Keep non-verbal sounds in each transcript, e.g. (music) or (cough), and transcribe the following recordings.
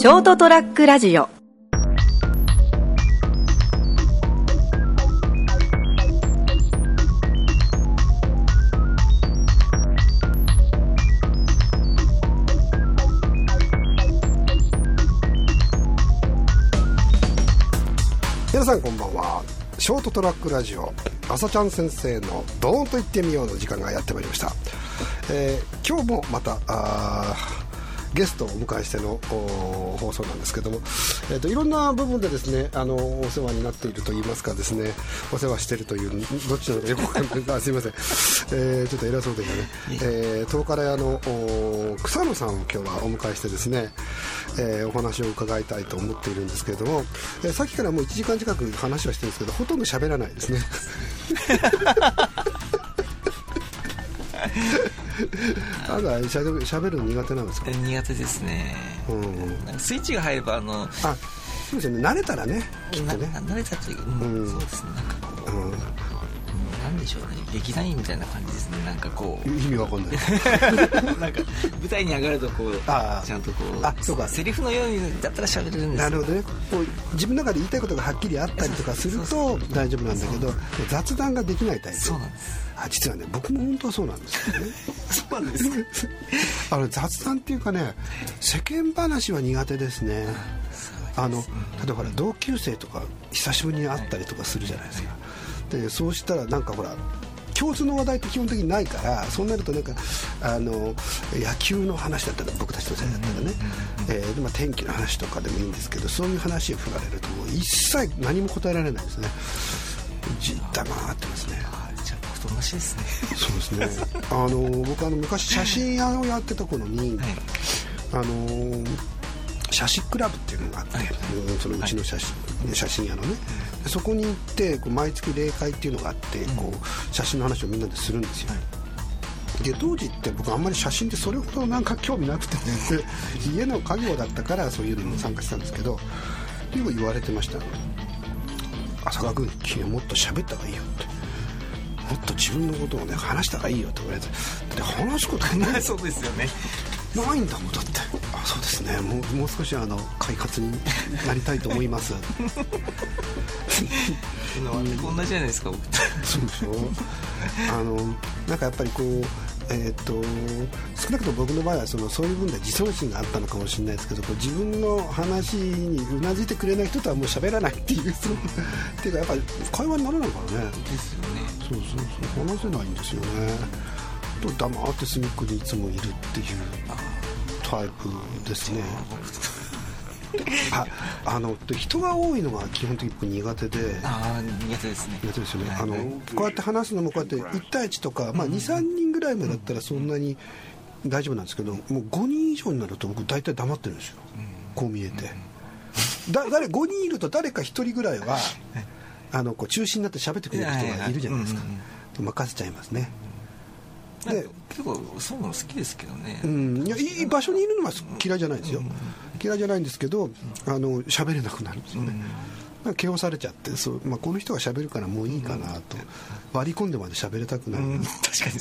ショートトラックラジオ。皆さんこんばんは。ショートトラックラジオ。朝ちゃん先生の「ドーンと言ってみよう」の時間がやってまいりました、えー今日もまたあゲストをお迎えしてのお放送なんですけども、えー、といろんな部分でですねあのお世話になっているといいますかですねお世話しているというどっちなのかよくわかすいません、えーちょっと偉そうでしたね、えー、東カレ屋のお草野さんを今日はお迎えしてですね、えーお話を伺いたいと思っているんですけれども、えーさっきからもう1時間近く話はしてるんですけどほとんど喋らないですね (laughs) ただしゃべしゃべるの苦手なんですか、苦手ですね、うん、なんかスイッチが入ればあのあそうですよね。慣れたらねきっとね。な慣れたというか、うんうん。そうですね。なんかこう、うんうんなんでしょうね。劇団員みたいな感じですね。なんかこう。意味わかんない。(laughs) なんか舞台に上がるとこうちゃんとこうあそうか。セリフのようにだったら喋れるんですよ。なるほどね。こう自分の中で言いたいことがはっきりあったりとかすると大丈夫なんだけど雑談ができないタイプ。そうなんです。あ実はね僕も本当はそうなんですよね。そうなんです。(laughs) あの雑談っていうかね世間話は苦手ですね。あの例えば同級生とか久しぶりに会ったりとかするじゃないですかでそうしたらなんかほら共通の話題って基本的にないからそうなるとなんかあの野球の話だったら僕たちの世代だったらね、えーでまあ、天気の話とかでもいいんですけどそういう話を振られるともう一切何も答えられないですね。じ黙ってますね。あじゃあ僕と同じですね。そうですね。(laughs) あの僕あの昔写真屋をやってた頃に、はい。あの写真クラブっていうのがあって、うんそのうちの写真,、写真屋のね。でそこに行ってこう毎月例会っていうのがあって、こう写真の話をみんなでするんですよ、で当時って僕あんまり写真ってそれほどなんか興味なくてね (laughs) 家の家業だったからそういうのに参加したんですけど結構言われてました浅川君君はもっと喋った方がいいよってもっと自分のことをね話した方がいいよって言われて。で話すことない。(laughs) そうですよねないんだもんだって。あそうですね。もうもう少しあの快活になりたいと思います。同じじゃないですか僕。とそうでしょ。あのなんかやっぱりこうえー、と少なくとも僕の場合はそのそういう分で自尊心があったのかもしれないですけどこう自分の話にうなずいてくれない人とはもう喋らないっていうそう。っていうかやっぱり会話にならないからね。ですよね。そうそうそう。話せないんですよね。と黙って隅っこにいつもいるっていうタイプですね。(laughs) ああので人が多いのが基本的に僕苦手で。ああ苦手ですね。苦手ですよね。はい。あのこうやって話すのもこうやって1対1とか、まあ、23人ぐらいまでだったらそんなに大丈夫なんですけどもう5人以上になると僕大体黙ってるんですよ。こう見えて。だ誰5人いると誰か1人ぐらいはあのこう中心になって喋ってくれる人がいるじゃないですか。任せちゃいますねなんか結構そういうの好きですけどね、うん、いやいい場所にいるのは嫌いじゃないですよ、嫌いじゃないんですけどあの喋れなくなるんですよね、なんか気をされちゃってそう、まあ、この人が喋るからもういいかなと、割り込んでまで喋りたくなる、うん。確かに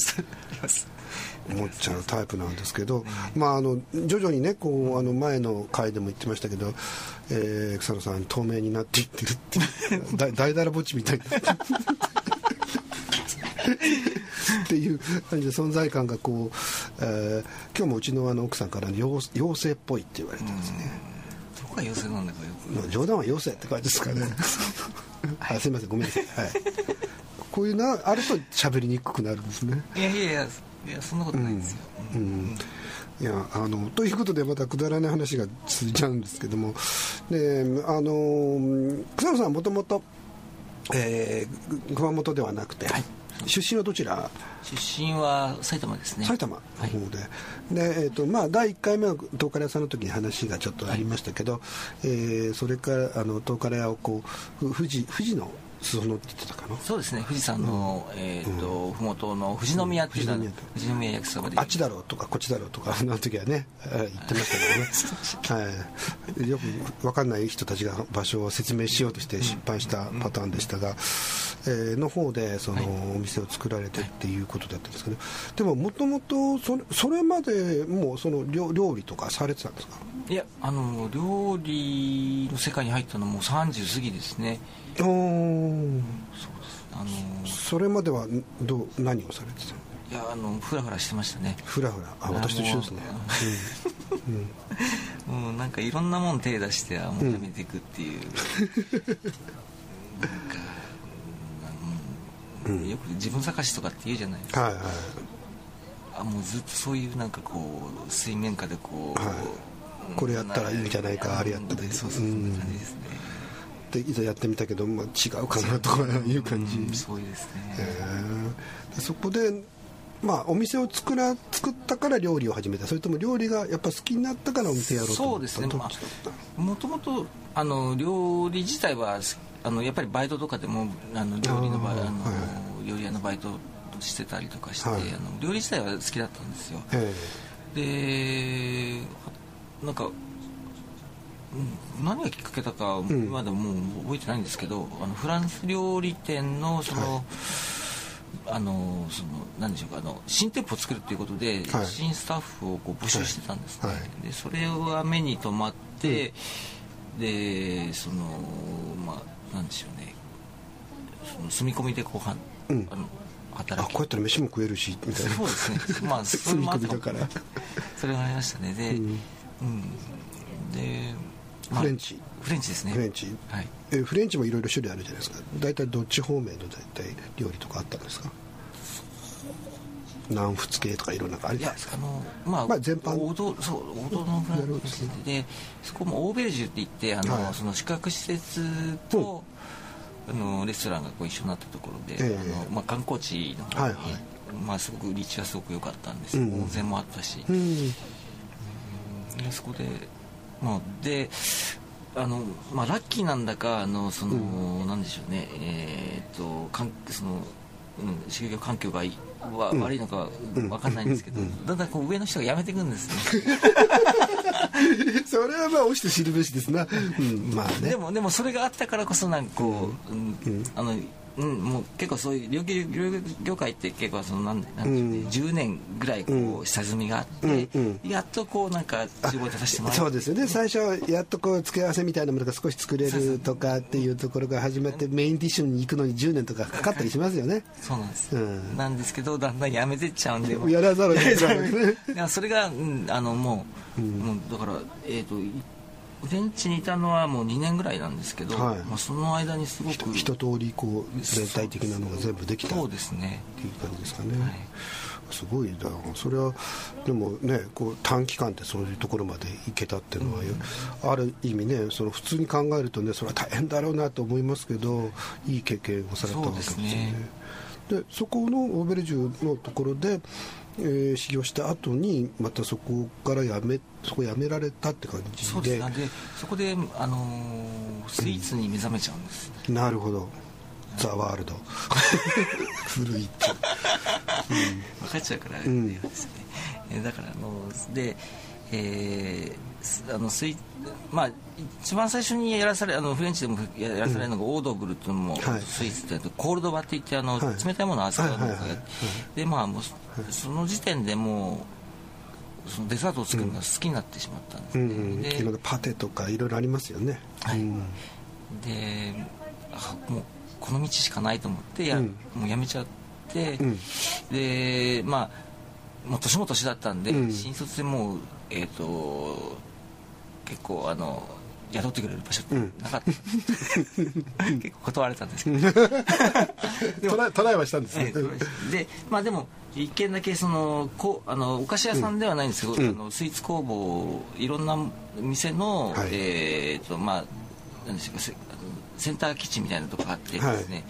思っちゃうタイプなんですけど、まあ、あの徐々にねこうあの前の回でも言ってましたけど、えー草野さん透明になっていってるっていう。(laughs) だ大だらぼっちみたいなっていう感じで存在感がこう、えー今日もうちのあの奥さんから妖妖精っぽいって言われてますね、どこが妖精なんだかよく。まあ冗談は妖精って感じですかね。あすいませんごめんなさい、はい、こういうのあると喋りにくくなるんですね。いやいやいやいやそんなことないですよ、うん。いやあのということでまたくだらない話が続いちゃうんですけども。であの草野さんはもともとえー熊本ではなくて、出身はどちら？出身は埼玉ですね。埼玉の方で,、でえーとまあ、第1回目は東カレ屋さんの時に話がちょっとありましたけど、えーそれからあの東カレ屋をこうふ富士富士の裾野って言ってたかな？そうですね。富士山の、えーと麓の富士宮っていうのは、うん富士宮富士宮焼きそばで。あっちだろうとかこっちだろうとか (laughs) あの時はねえー言ってましたけどね、(laughs) はい、よく分かんない人たちが場所を説明しようとして失敗したパターンでしたが、えーの方でそのお店を作られてっていうことだったんですけどでももともとそれそれまでもうその料料理とかされてたんですか？いやあの料理の世界に入ったのも30過ぎですねおー。そうです。あのそれまではどう何をされてたの？いやあのフラフラしてましたね。ふらふらあ私と一緒ですね。うん。うん。もうなんかいろんなもん手出してあもうやめていくっていう、なんか、うんよく自分探しとかって言うじゃないですか。はいはい。あもうずっとそういうなんかこう水面下でこう、はい。これやったらいいんじゃないかうんあれやったらいいそうそうそんな感じですね、でいざやってみたけど、まあ、違うかなとかいう感じ、うんそうですね、へー。でそこで、まあ、お店を作ら作ったから料理を始めた。それとも料理がやっぱ好きになったからお店やろうと思った？そうですね。どっちだった？もともとあの料理自体はあのやっぱりバイトとかでもあの料理のバイあの、あーは料理屋のバイトしてたりとかして、はい。あの料理自体は好きだったんですよ。えでなんか、うん何がきっかけだか、ん今でももう覚えてないんですけどあのフランス料理店のその、はい。あのその何でしょうかあの新店舗を作るっていうことで、はい。新スタッフをこう募集してたんですね、はいはい。でそれは目に留まって、でそのまあなんでしょうね。その住み込みでこうは、うん。あのあ働きこうやったら飯も食えるしみたいな。そうですね。まあ (laughs) 住み込みだから。それがありましたね。で、ううん。んで、まあフレンチ。フレンチですね。フレンチ。はい。えフレンチもいろいろ種類あるじゃないですか。大体どっち方面の大体料理とかあったんですか？南仏系とかいろんなのあるじゃないですかあのまあ、まあ全般。王道そう王道のフランスでそこもオーベルジュって言ってあの、はい。その宿泊施設と、あのレストランがこう一緒になったところで、ええ。あのまあ、観光地の方に、はいはい。まあ、すごく立地はすごく良かったんです、うんうん。温泉もあったし、うん。でそこでまあであのまあラッキーなんだかあのその、なんでしょうね。えーっとかんその、うん、就業環境がいはうん。悪いのかうん。わかんないんですけど、うん。だんだんこう上の人が辞めていくんですね。(laughs) それはまあ押して知るべしですな、うん、まあね。でもでもそれがあったからこそなんかこう、うんうん。あのうん、もう結構そういう料金業界って結構そのなんなんでしょうね、うん10年ぐらいこうん。う下積みがあって、うんやっとこうなんか厨房に立たせてもらそうですよね。最初はやっとこう付け合わせみたいなものが少し作れるとかっていうところが始まってメインディッシュに行くのに10年とかかかったりしますよね。そうなんです、うん。なんですけどだんだんやめてっちゃうんでやらざるを得ない。それが、うん、あのもう,、うん。もうだからえっ、とい現地にいたのはもう2年ぐらいなんですけど、はい。まあ、その間にすごく一通りこう全体的なのが全部できたそってうですね。いう感じですかね、はい。すごい。だそれはでもねこう短期間でそういうところまで行けたっていうのは、ある意味ねその普通に考えるとねそれは大変だろうなと思いますけどいい経験をされたわけですよね。でそこのオーベルジュのところで、えー修行した後にまたそこからやめそこ辞められたって感じそうでですなんでそこで、あのースイーツに目覚めちゃうんです、なるほど。ザ・ワールド。(laughs) 古いって。分かっちゃうから、うん。ですね。えーだからあのでえーすあのスイまあ一番最初にやらされあのフレンチでもやらされるのがオードブルっていうのも、はい。スイーツってやるとコールドバって言ってあの、はい。冷たいものを扱うのがはいはいはい。はいでまあもうその時点でもうそのデザートを作るのが好きになってしまったんですね、うんうん、でパテとかいろいろありますよね、はい。うん。であもうこの道しかないと思ってや、うん。もうやめちゃって、うん。でまあもう年も年だったんで、うん。新卒でもうえっ、と結構あの雇ってくれる場所ってうん。なかった、(laughs) 結構断られたんですけど。(laughs) トライはしたんですね、ええでまあでも一軒だけそのこうあのお菓子屋さんではないんですけど、うん。あのスイーツ工房いろんな店の、はい。えっ、とまあ何でしょうかセンターキッチンみたいなとこがあってですね、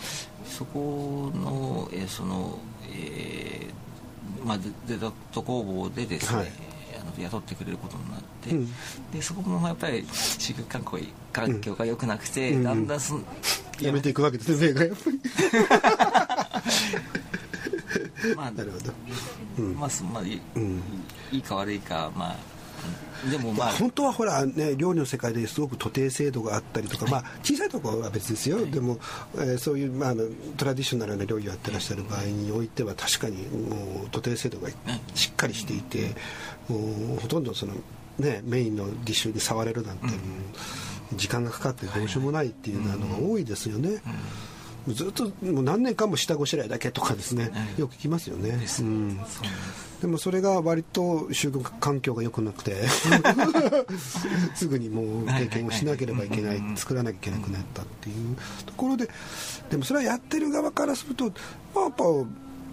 そこの、えーそのえーまあデデザート工房でですね、はいあの雇ってくれることになって、うん。でそこもやっぱり就業環境環境が良くなくて、うん。だんだんそのやめていくわけですねやっぱり。(laughs) まあなるほど。まあそまあいい,、ん。いいか悪いかまあうんでもまあ本当はほらね料理の世界ですごく徒弟制度があったりとか、まあ小さいところは別ですよ、でも、えーそういう、まあ、トラディショナルな料理をやってらっしゃる場合においては確かにもう徒弟制度がしっかりしていて、もうほとんどその、ね、メインのディッシュに触れるなんて、時間がかかってどうしようもないっていうのが多いですよね。ずっともう何年間も下ごしらえだけとかですね、よく聞きますよね。うん。でもそれが割と就学環境が良くなくて (laughs) すぐにもう経験をしなければいけない作らなきゃいけなくなったっていうところででもそれはやってる側からすると、まあ、やっ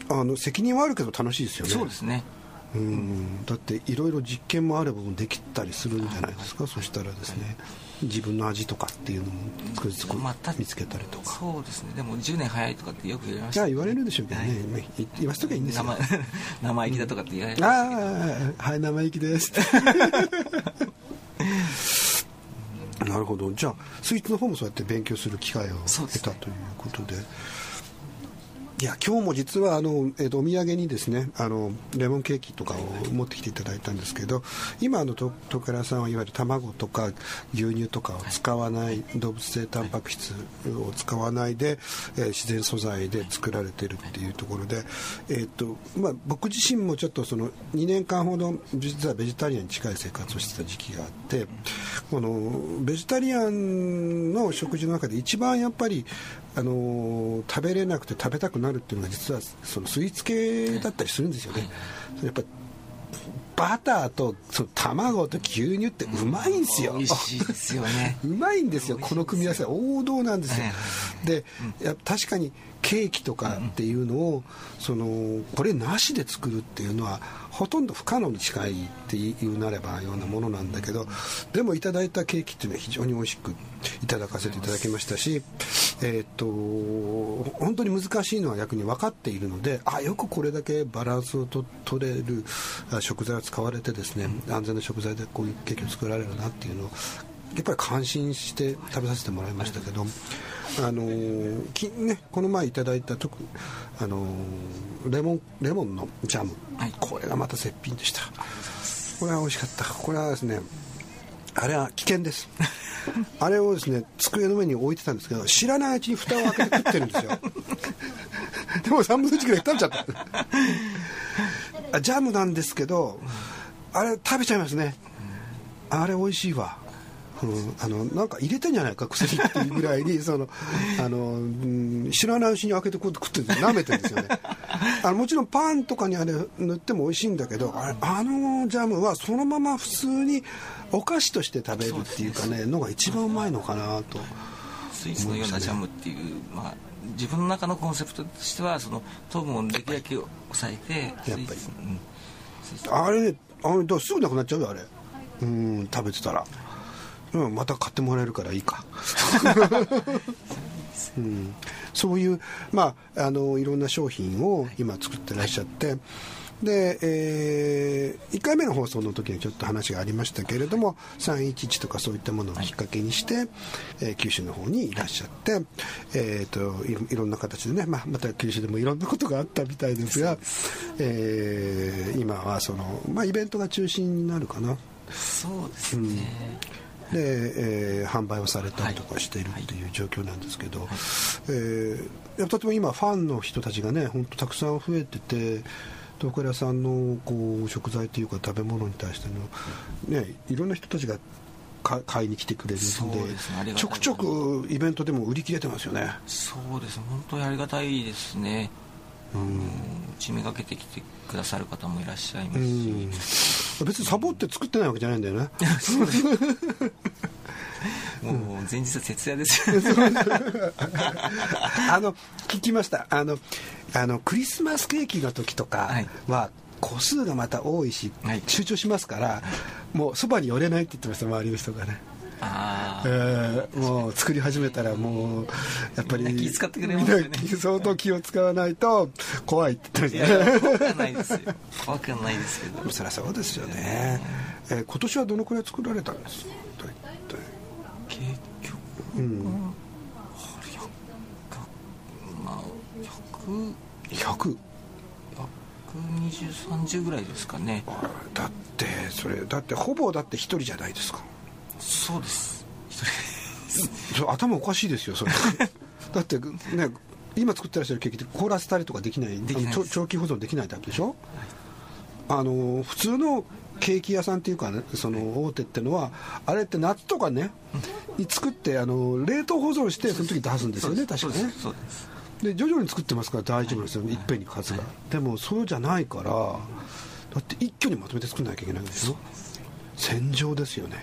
ぱあの責任はあるけど楽しいですよね。そうですね。うん。だっていろいろ実験もあればできたりするんじゃないですか、そしたらですね自分の味とかっていうのもつこうまた見つけたりとか。そうですね。でも10年早いとかってよく言われましたいや言われるでしょうけどね、まあい言わせときゃいいんですよ。生 (laughs) 生意気だとかって言われましたけど、ああはい生意気です。(laughs) なるほど。じゃあスイーツの方もそうやって勉強する機会を得たということでいや今日も実はあの、えーとお土産にですねあのレモンケーキとかを持ってきていただいたんですけど今あの徳倉さんはいわゆる卵とか牛乳とかを使わない動物性タンパク質を使わないで、えー自然素材で作られてるっていうところで、えーとまあ、僕自身もちょっとその2年間ほど実はベジタリアンに近い生活をしてた時期があってこのベジタリアンの食事の中で一番やっぱりあの食べれなくて食べたくないるっていうのが実はそのスイーツ系だったりするんですよね。やっぱバターとその卵と牛乳ってうまいんですよ。美味しいですよね。(laughs) うまいんですよ。この組み合わせは王道なんですよ。はいで確かにケーキとかっていうのをそのこれなしで作るっていうのはほとんど不可能に近いっていうなればようなものなんだけどでもいただいたケーキっていうのは非常に美味しくいただかせていただきましたしえっと本当に難しいのは逆に分かっているのであよくこれだけバランスをと取れる食材を使われてですね安全な食材でこういうケーキを作られるなっていうのをやっぱり感心して食べさせてもらいましたけど、あのーきね、この前いただいた特、あのーレモンレモンのジャム、はい。これがまた絶品でした。これは美味しかった。これはですねあれは危険です。(laughs) あれをですね机の上に置いてたんですけど知らないうちに蓋を開けて食ってるんですよ。(laughs) でも3分の1ぐらい食べちゃった。あジャムなんですけどあれ食べちゃいますね。あれ美味しいわ、うん、あのなんか入れてんじゃないか薬っていうぐらいに (laughs) そのあの、うん知らないうちに開けてこうやって食ってる舐めてるんですよね。(laughs) あのもちろんパンとかにあれ塗っても美味しいんだけどあれあのジャムはそのまま普通にお菓子として食べるっていうかねのが一番うまいのかなと。スイーツのようなジャムっていう、まあ、自分の中のコンセプトとしてはその糖分をできるだけ抑えてやっぱり。うん。あれねあれすぐなくなっちゃうよあれ。うん食べてたら、うん、また買ってもらえるからいいか、(laughs) うん、そういうまああのいろんな商品を今作ってらっしゃって、で、え1回目の放送の時にちょっと話がありましたけれども311とかそういったものをきっかけにして、えー九州の方にいらっしゃって、えー、といろいろんな形でね、まあ、また九州でもいろんなことがあったみたいですが、えー今はその、まあ、イベントが中心になるかな。そうですね、で、えー販売をされたりとかしているっていう状況なんですけど、えーいやとても今ファンの人たちがね本当たくさん増えてて東倉さんのこう食材というか食べ物に対しての、ね、いろんな人たちがか買いに来てくれるんでね。ちょくちょくイベントでも売り切れてますよね。そうです。ね本当にありがたいですね。うん。うちめがけてきてくださる方もいらっしゃいまうすし、ん別にサボって作ってないわけじゃないんだよね。(laughs) もう前日は徹夜ですよ。(laughs) あの聞きました。あのあのクリスマスケーキの時とかは個数がまた多いし、はい。集中しますからもうそばに寄れないって言ってました周りの人がね、あえあー。もう作り始めたらもうやっぱり気使ってくれますよね。(laughs) 相当気を使わないと怖いって言っいてましたねや怖くはないですよ。怖くはないですけど。そりゃそうですよね、えー。今年はどのくらい作られたんですか？大体結局、うんあれ100 12030ぐらいですかね。だってそれだってほぼだって一人じゃないですかそうです。(laughs) 頭おかしいですよそれ。(laughs) だってね今作ってらっしゃるケーキって凍らせたりとかできない長長期保存できないタイプでしょ、あの普通のケーキ屋さんっていうかねその大手ってのはあれって夏とかねに作ってあの冷凍保存してその時出すんですよね確かね。で徐々に作ってますから大丈夫ですよ、い、っぺんに数が、でもそうじゃないからだって一挙にまとめて作んなきゃいけないんです。よ戦場ですよね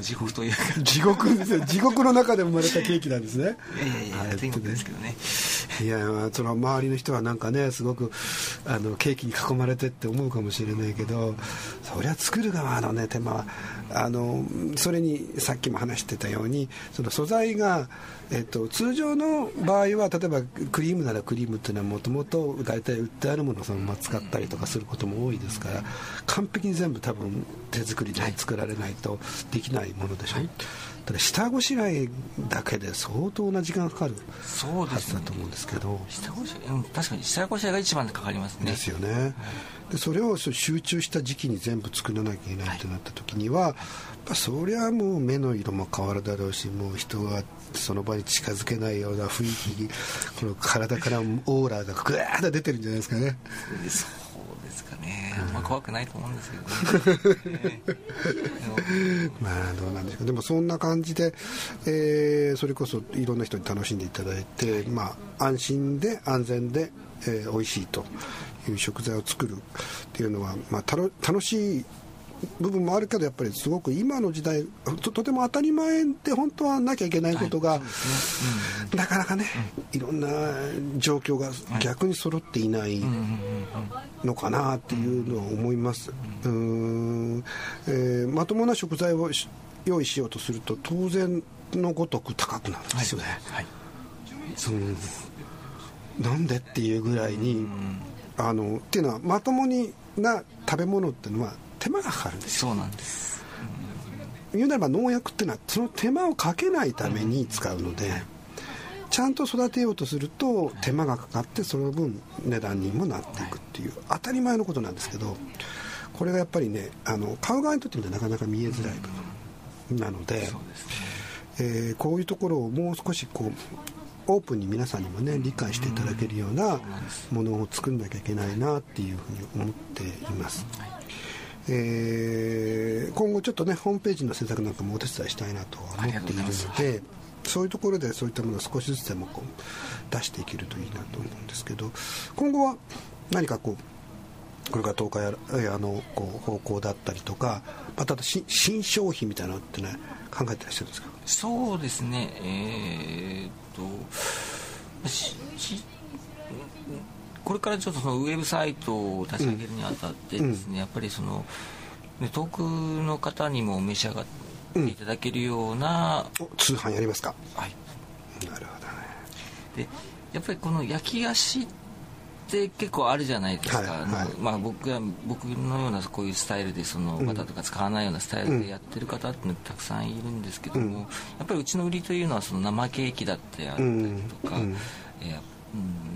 地獄というか。地獄ですよ地獄の中で生まれたケーキなんですね。いやいやいやはい天国ですけどね。いやまあその周りの人はなんかねすごくあのケーキに囲まれてって思うかもしれないけどそりゃ作る側のね手間はあのそれにさっきも話してたようにその素材が、えっと、通常の場合は例えばクリームならクリームというのはもともと大体売ってあるものをそのまま使ったりとかすることも多いですから完璧に全部多分手作りで作られないとできないものでしょ。う、ただ下ごしらえだけで相当な時間かかるはずだと思うんですけど。下ごしらえうん確かに下ごしらえが一番でかかりますね。ですよね、でそれを集中した時期に全部作らなきゃいけないってなった時には、やっぱそりゃもう目の色も変わるだろうしもう人がその場に近づけないような雰囲気この体からオーラがグワーッと出てるんじゃないですかね。そうですかね。あん。ま怖くないと思うんですけどね。ねでもまあどうなんでしょう。かでもそんな感じで、えーそれこそいろんな人に楽しんでいただいて、まあ、安心で安全で、えー美味しいという食材を作るっていうのは、まあ、たの楽しい部分もあるけどやっぱりすごく今の時代と (laughs) とても当たり前で本当はなきゃいけないことが、なかなかね、いろんな状況が逆に揃っていないのかなっていうのは思います、うーん。えーまともな食材をし用意しようとすると当然のごとく高くなるんですよね、はい。うん。なんでっていうぐらいに、あのっていうのはまともにな食べ物っていうのは手間がかかるんですよ。そうなんです。言うなれば農薬っていうのはその手間をかけないために使うので、ちゃんと育てようとすると手間がかかってその分値段にもなっていくっていう当たり前のことなんですけどこれがやっぱりねあの買う側にとってみたらなかなか見えづらい部分なので、そうですね。えーこういうところをもう少しこうオープンに皆さんにもね理解していただけるようなものを作んなきゃいけないなっていうふうに思っています、えー今後ちょっとねホームページの制作なんかもお手伝いしたいなとは思っているのでそういうところでそういったものを少しずつでもこう出していけるといいなと思うんですけど今後は何かこうこれから東海あのこう方向だったりとかまた新新商品みたいなのってね考えてらっしゃるんですか？そうですね。えーっとこれからちょっとそのウェブサイトを立ち上げるにあたってですね、やっぱりそのね遠くの方にも召し上がっていただけるような、お通販やりますか？はい。なるほどね。でやっぱりこの焼き菓子って結構あるじゃないですか、はいはい。まあ、僕は僕のようなこういうスタイルでそのバターとか使わないようなスタイルでやってる方ってたくさんいるんですけども、うん。やっぱりうちの売りというのはその生ケーキだってあったりとか、うんうん。えーうん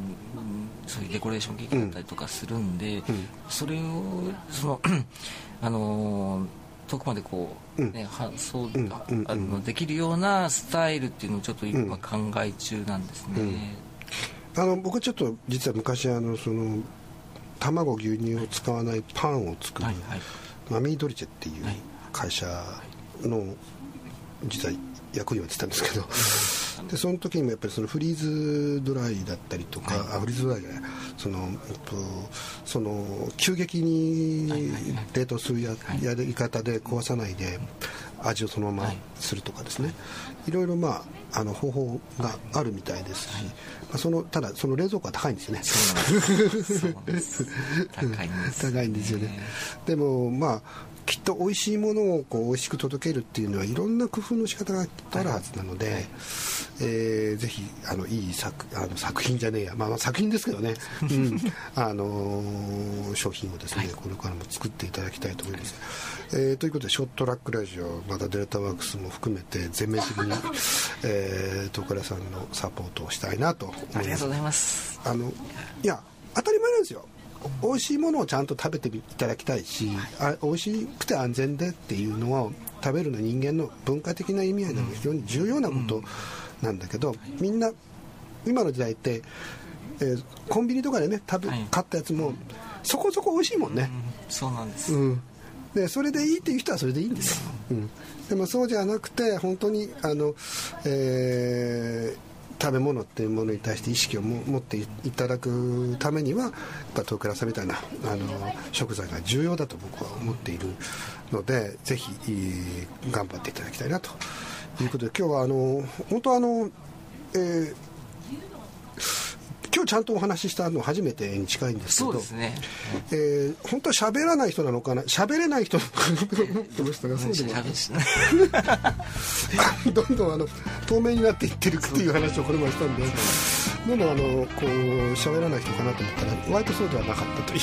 そういうデコレーションケーキだったりとかするんで、それをその (clears throat) あのー遠くまでこう、うん。ね発送うん。あのできるようなスタイルっていうのをちょっと今考え中なんですね。あの僕はちょっと実は昔あのその卵牛乳を使わないパンを作る、はいはい。マミードリチェっていうはい。会社の実は役員をやってたんですけどでその時にもやっぱりそのフリーズドライだったりとか、あフリーズドライじゃない。その,、と、その急激に冷凍するや,、やり方で壊さないで味をそのままするとかですね、い、ろいろまああの方法があるみたいですし、まあ、そのただその冷蔵庫は高いんですよね。(laughs) 高いんですよね。でもまあききっと美味しいものをこう美味しく届けるっていうのはいろんな工夫の仕方がきっとあるはずなので、はい、えー、ぜひあのいい作あの作品じゃねえや、まあ、まあ作品ですけどね、(laughs) うん、あのー、商品をですね、はい、これからも作っていただきたいと思います。えー、ということでショートラックラジオまたデルタワークスも含めて全面的に、(laughs) えー、東倉さんのサポートをしたいなと思います。ありがとうございます。あのいや当たり前なんですよ美味しいものをちゃんと食べていただきたいし、はい、あ美味しくて安全でっていうのは食べるの人間の文化的な意味合いでも非常に重要なことなんだけど、みんな今の時代って、えー、コンビニとかでね食べ、はい、買ったやつもそこそこ美味しいもんね、うん、そうなんです、うん、でそれでいいっていう人はそれでいいんですよ、うん、でもそうじゃなくて本当にあの、えー食べ物っていうものに対して意識を持っていただくためにはやっぱ東倉さんみたいなあの食材が重要だと僕は思っているのでぜひ頑張っていただきたいなということで今日はあの本当あの、えー今日ちゃんとお話ししたの初めてに近いんですけど、そうですね、えー、本当は喋らない人なのかな？喋れない人なのかなと思ってましたがそうでも (laughs) どんどんあの透明になっていってるっていう話をこれまでしたんでどんどんあのこう喋らない人かなと思ったら割とそうではなかったという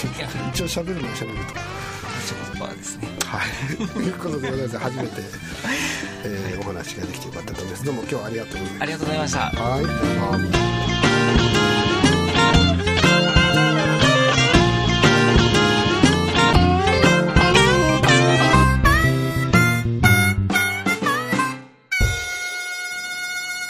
一応喋るのは喋ると。言葉ですね。はい。ということでございます。初めて、えー、お話ができてよかったと思います。どうも今日はありがとうございました。ありがとうございました。はい。